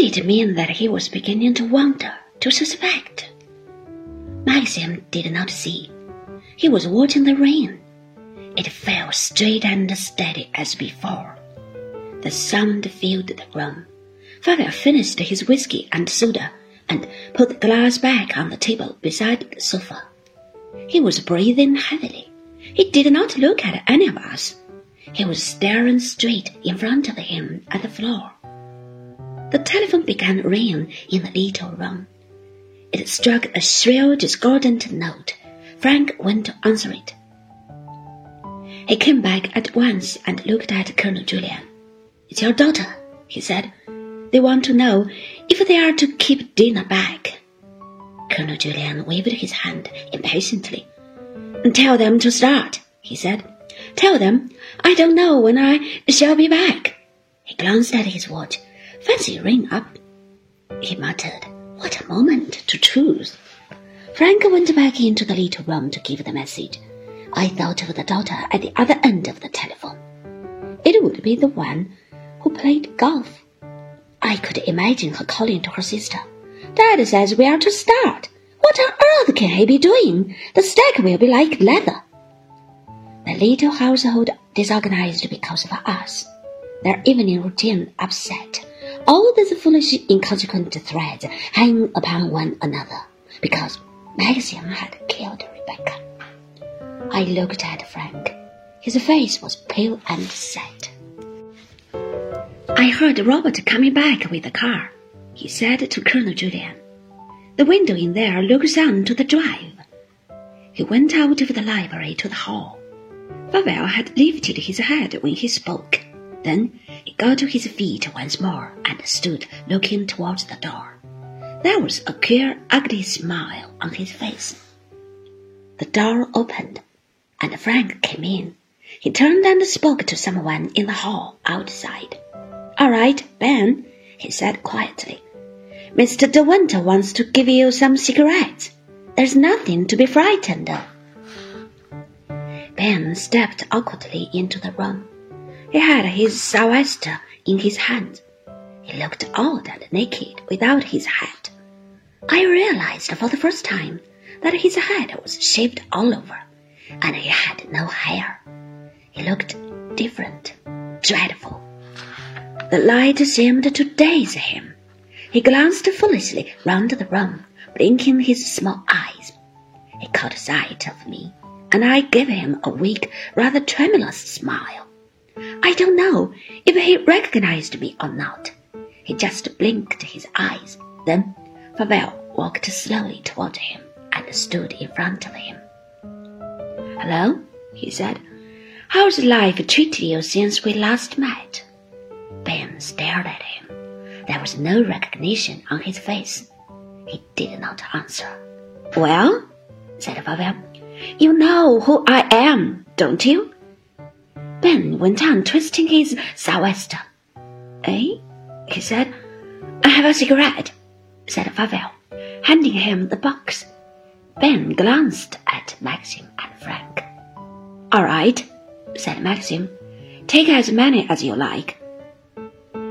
Did it mean that he was beginning to wonder, to suspect? Maxim did not see. He was watching the rain. It fell straight and steady as before. The sound filled the room. Favell finished his whiskey and soda and put the glass back on the table beside the sofa. He was breathing heavily. He did not look at any of us. He was staring straight in front of him at the floor. The telephone began ringing in the little room. It struck a shrill, discordant note. Frank went to answer it. He came back at once and looked at Colonel Julyan. It's your daughter, he said. They want to know if they are to keep dinner back. Colonel Julyan waved his hand impatiently. Tell them to start, he said. Tell them I don't know when I shall be back. He glanced at his watch. Fancy ring up. He muttered, What a moment to choose. Frank went back into the little room to give the message. I thought of the daughter at the other end of the telephone. It would be the one who played golf. I could imagine her calling to her sister. Dad says we are to start. What on earth can he be doing? The steak will be like leather. The little household disorganized because of us. Their evening routine upset all these foolish, inconsequent threads hang upon one another because Maxim had killed Rebecca. I looked at Frank. His face was pale and set. I heard Robert coming back with the car, he said to Colonel Julyan. The window in there looks on to the drive. He went out of the library to the hall. Favell had lifted his head when he spoke. Then he got to his feet once more and stood looking towards the door. There was a queer, ugly smile on his face. The door opened, and Frank came in. He turned and spoke to someone in the hall outside. All right, Ben, he said quietly. Mr. De Winter wants to give you some cigarettes. There's nothing to be frightened of. Ben stepped awkwardly into the room. He had his sou'wester in his hand. He looked old and naked without his hat. I realized for the first time that his head was shaved all over, and he had no hair. He looked different, dreadful. The light seemed to daze him. He glanced foolishly round the room, blinking his small eyes. He caught sight of me, and I gave him a weak, rather tremulous smile. I don't know if he recognized me or not. He just blinked his eyes. Then Favell walked slowly toward him and stood in front of him. Hello, he said. How's life treated you since we last met? Ben stared at him. There was no recognition on his face. He did not answer. Well, said Favell, you know who I am, don't you? Ben went on twisting his sou'wester. Eh? he said. I have a cigarette, said Favell, handing him the box. Ben glanced at Maxim and Frank. All right, said Maxim. Take as many as you like.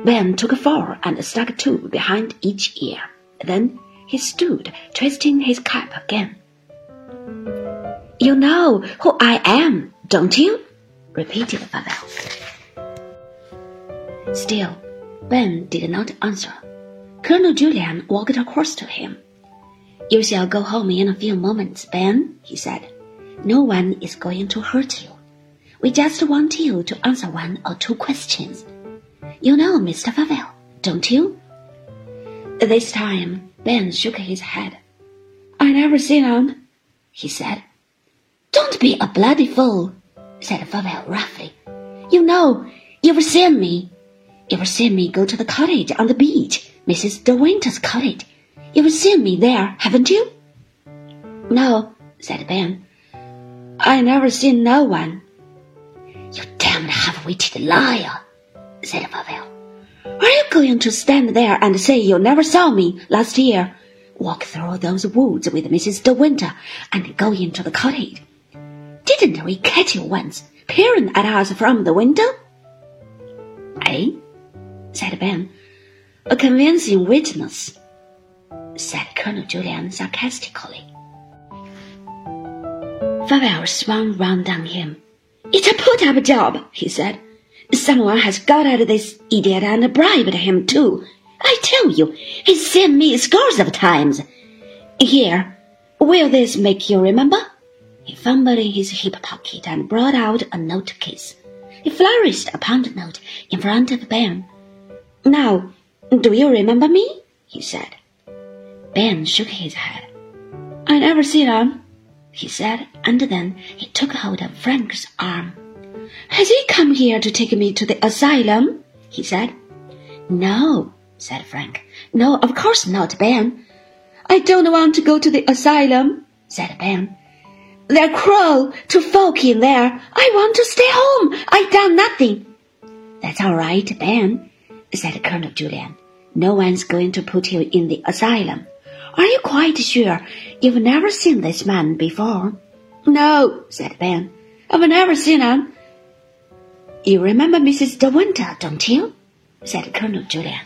Ben took four and stuck two behind each ear. Then he stood, twisting his cap again. You know who I am, don't you? Repeated Favell. Still, Ben did not answer. Colonel Julyan walked across to him. You shall go home in a few moments, Ben, he said. No one is going to hurt you. We just want you to answer one or two questions. You know Mr. Favell, don't you? This time, Ben shook his head. I never seen him, he said. Don't be a bloody fool, said Favell roughly. You know, you've seen me. You've seen me go to the cottage on the beach, Mrs. De Winter's cottage. You've seen me there, haven't you? No, said Ben. I never seen no one. You damned half-witted liar, said Favell. Are you going to stand there and say you never saw me last year? Walk through those woods with Mrs. De Winter and go into the cottage didn't we catch you once, peering at us from the window? Eh? said Ben. A convincing witness, said Colonel Julyan sarcastically. Favell swung round on him. It's a put-up job, he said. Someone has got at this idiot and bribed him too. I tell you, he's seen me scores of times. Here, will this make you remember? He fumbled in his hip pocket and brought out a note case. He flourished a pound note in front of Ben. Now, do you remember me? he said. Ben shook his head. I never see him, he said, and then he took hold of Frank's arm. Has he come here to take me to the asylum? he said. No, said Frank. No, of course not, Ben. I don't want to go to the asylum, said Ben. They're cruel to folk in there. I want to stay home. I've done nothing. That's all right, Ben, said Colonel Julyan. No one's going to put you in the asylum. Are you quite sure you've never seen this man before? No, said Ben. I've never seen him. You remember Mrs. De Winter, don't you? said Colonel Julyan.